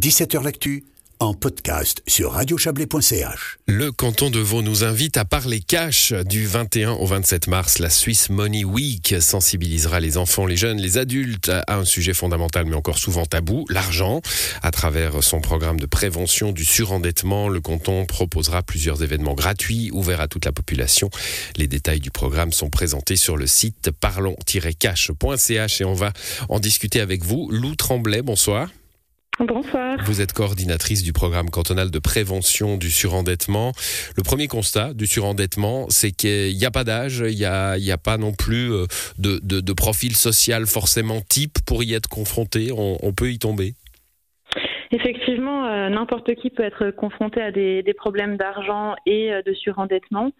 17h L'actu en podcast sur radiochablais.ch. Le canton de Vaud nous invite à parler cash du 21 au 27 mars. La Swiss Money Week sensibilisera les enfants, les jeunes, les adultes à un sujet fondamental mais encore souvent tabou, l'argent. À travers son programme de prévention du surendettement, le canton proposera plusieurs événements gratuits ouverts à toute la population. Les détails du programme sont présentés sur le site parlons-cash.ch et on va en discuter avec vous. Lou Tremblay, bonsoir. Bonsoir. Vous êtes coordinatrice du programme cantonal de prévention du surendettement. Le premier constat du surendettement, c'est qu'il n'y a pas d'âge, il n'y a, a, pas non plus euh, de, de, de, profil social forcément type pour y être confronté. On, on peut y tomber. Effectivement, euh, n'importe qui peut être confronté à des, des problèmes d'argent et euh, de surendettement.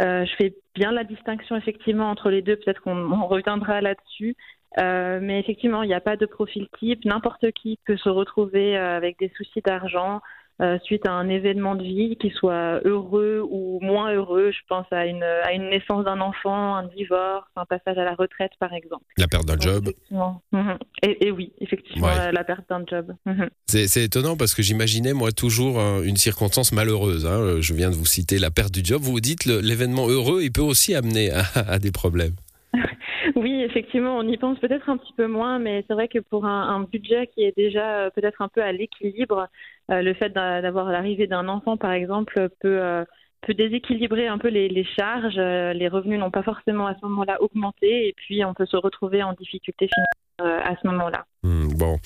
Euh, je fais bien la distinction effectivement entre les deux, peut-être qu'on reviendra là-dessus. Euh, mais effectivement, il n'y a pas de profil type. N'importe qui peut se retrouver euh, avec des soucis d'argent euh, suite à un événement de vie, qu'il soit heureux ou moins heureux. Je pense à une, à une naissance d'un enfant, un divorce, un passage à la retraite, par exemple. La perte d'un job. Mhm. Et, et, oui, effectivement, ouais. la perte d'un job. Mhm. C'est étonnant parce que j'imaginais, moi, toujours une circonstance malheureuse. Hein. Je viens de vous citer la perte du job. Vous vous dites l'événement heureux, il peut aussi amener à, à des problèmes. On y pense peut-être un petit peu moins, mais c'est vrai que pour un, budget qui est déjà euh, peut-être un peu à l'équilibre, euh, le fait d'avoir l'arrivée d'un enfant, par exemple, peut, euh, déséquilibrer un peu les, charges. Les revenus n'ont pas forcément à ce moment-là augmenté, et puis on peut se retrouver en difficulté financière à ce moment-là. Mmh, bon,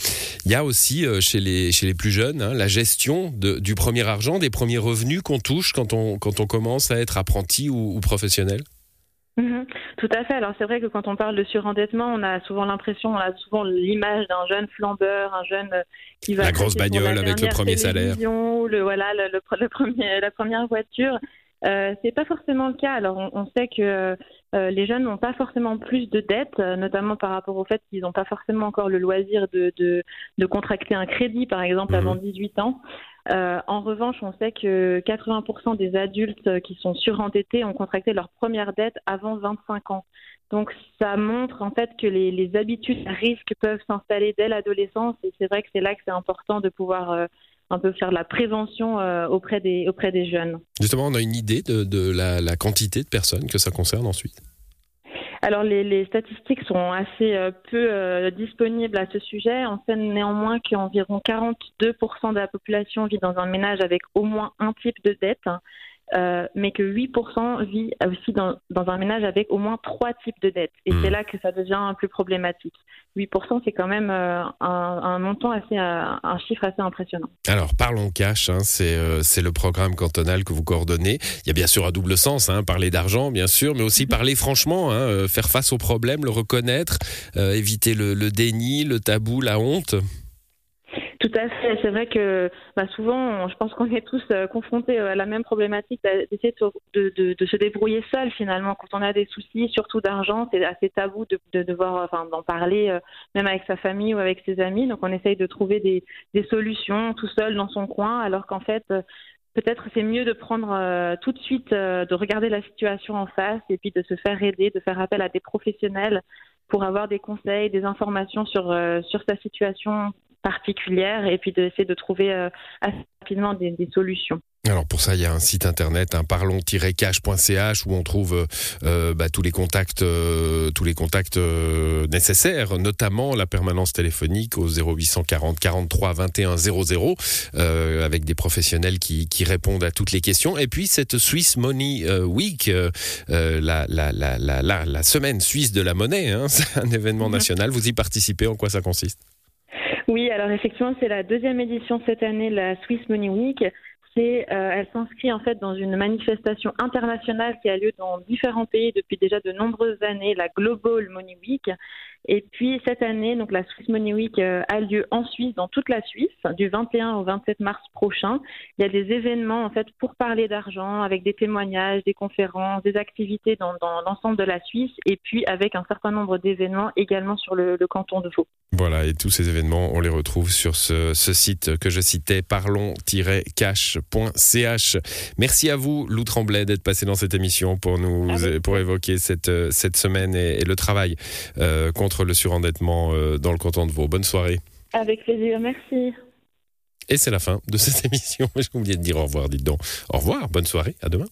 il y a aussi chez les plus jeunes hein, la gestion du premier argent, des premiers revenus qu'on touche quand on commence à être apprenti ou professionnel? Mmh, tout à fait. Alors c'est vrai que quand on parle de surendettement, on a souvent l'impression, on a souvent l'image d'un jeune flambeur, un jeune qui va la grosse bagnole avec le premier salaire, le voilà le, le, le, premier la première voiture. Euh, c'est pas forcément le cas. Alors on, on sait que euh, les jeunes n'ont pas forcément plus de dettes, euh, notamment par rapport au fait qu'ils n'ont pas forcément encore le loisir de, de, de, contracter un crédit, par exemple, mmh. avant 18 ans. Euh, en revanche, on sait que 80% des adultes qui sont surendettés ont contracté leur première dette avant 25 ans. Donc ça montre en fait que les, habitudes à risque peuvent s'installer dès l'adolescence et c'est vrai que c'est là que c'est important de pouvoir euh, un peu faire la prévention euh, auprès, des, auprès des jeunes. Justement, on a une idée de, de la, la quantité de personnes que ça concerne ensuite? Alors les, statistiques sont assez euh, peu euh, disponibles à ce sujet. On sait néanmoins qu'environ 42% de la population vit dans un ménage avec au moins un type de dette. Euh, mais que 8% vit aussi dans, dans, un ménage avec au moins trois types de dettes. Et mmh. c'est là que ça devient plus problématique. 8%, c'est quand même euh, un, un, montant assez, euh, un chiffre assez impressionnant. Alors, parlons cash, hein, c'est euh, le programme cantonal que vous coordonnez. Il y a bien sûr un double sens, hein, parler d'argent, bien sûr, mais aussi mmh. parler franchement, hein, faire face au problème, le reconnaître, éviter le, le déni, le tabou, la honte. Tout à fait. C'est vrai que bah, souvent, je pense qu'on est tous euh, confrontés à la même problématique d'essayer de, de, se débrouiller seul finalement. Quand on a des soucis, surtout d'argent, c'est assez tabou de, de devoir, enfin, d'en parler euh, même avec sa famille ou avec ses amis. Donc, on essaye de trouver des, des solutions tout seul dans son coin, alors qu'en fait, euh, peut-être c'est mieux de prendre euh, tout de suite, euh, de regarder la situation en face et puis de se faire aider, de faire appel à des professionnels pour avoir des conseils, des informations sur, euh, sur sa situation particulière et puis d'essayer de trouver euh, assez rapidement des, des, solutions. Alors pour ça, il y a un site internet, un parlons-cash.ch où on trouve euh, bah, tous les contacts, euh, tous les contacts euh, nécessaires, notamment la permanence téléphonique au 0840 43 21 00, avec des professionnels qui, qui, répondent à toutes les questions. Et puis cette Swiss Money euh, Week, euh, la, la, la, la, semaine suisse de la monnaie, hein, c'est un événement mm -hmm. national. Vous y participez En quoi ça consiste? Alors effectivement, c'est la deuxième édition cette année, la Swiss Money Week. Euh, elle s'inscrit en fait dans une manifestation internationale qui a lieu dans différents pays depuis déjà de nombreuses années, la Global Money Week. Et puis cette année, donc la Swiss Money Week euh, a lieu en Suisse, dans toute la Suisse, du 21 au 27 mars prochain. Il y a des événements en fait pour parler d'argent, avec des témoignages, des conférences, des activités dans, l'ensemble de la Suisse, et puis avec un certain nombre d'événements également sur le, canton de Vaud. Voilà, et tous ces événements, on les retrouve sur ce, ce site que je citais, Merci à vous, Lou Tremblay, d'être passé dans cette émission pour nous, pour évoquer cette, cette semaine et, et le travail euh, contre le surendettement euh, dans le canton de Vaud. Bonne soirée. Avec plaisir, merci. Et c'est la fin de cette émission. J'ai oublié de dire au revoir, dites donc. Au revoir, bonne soirée, à demain.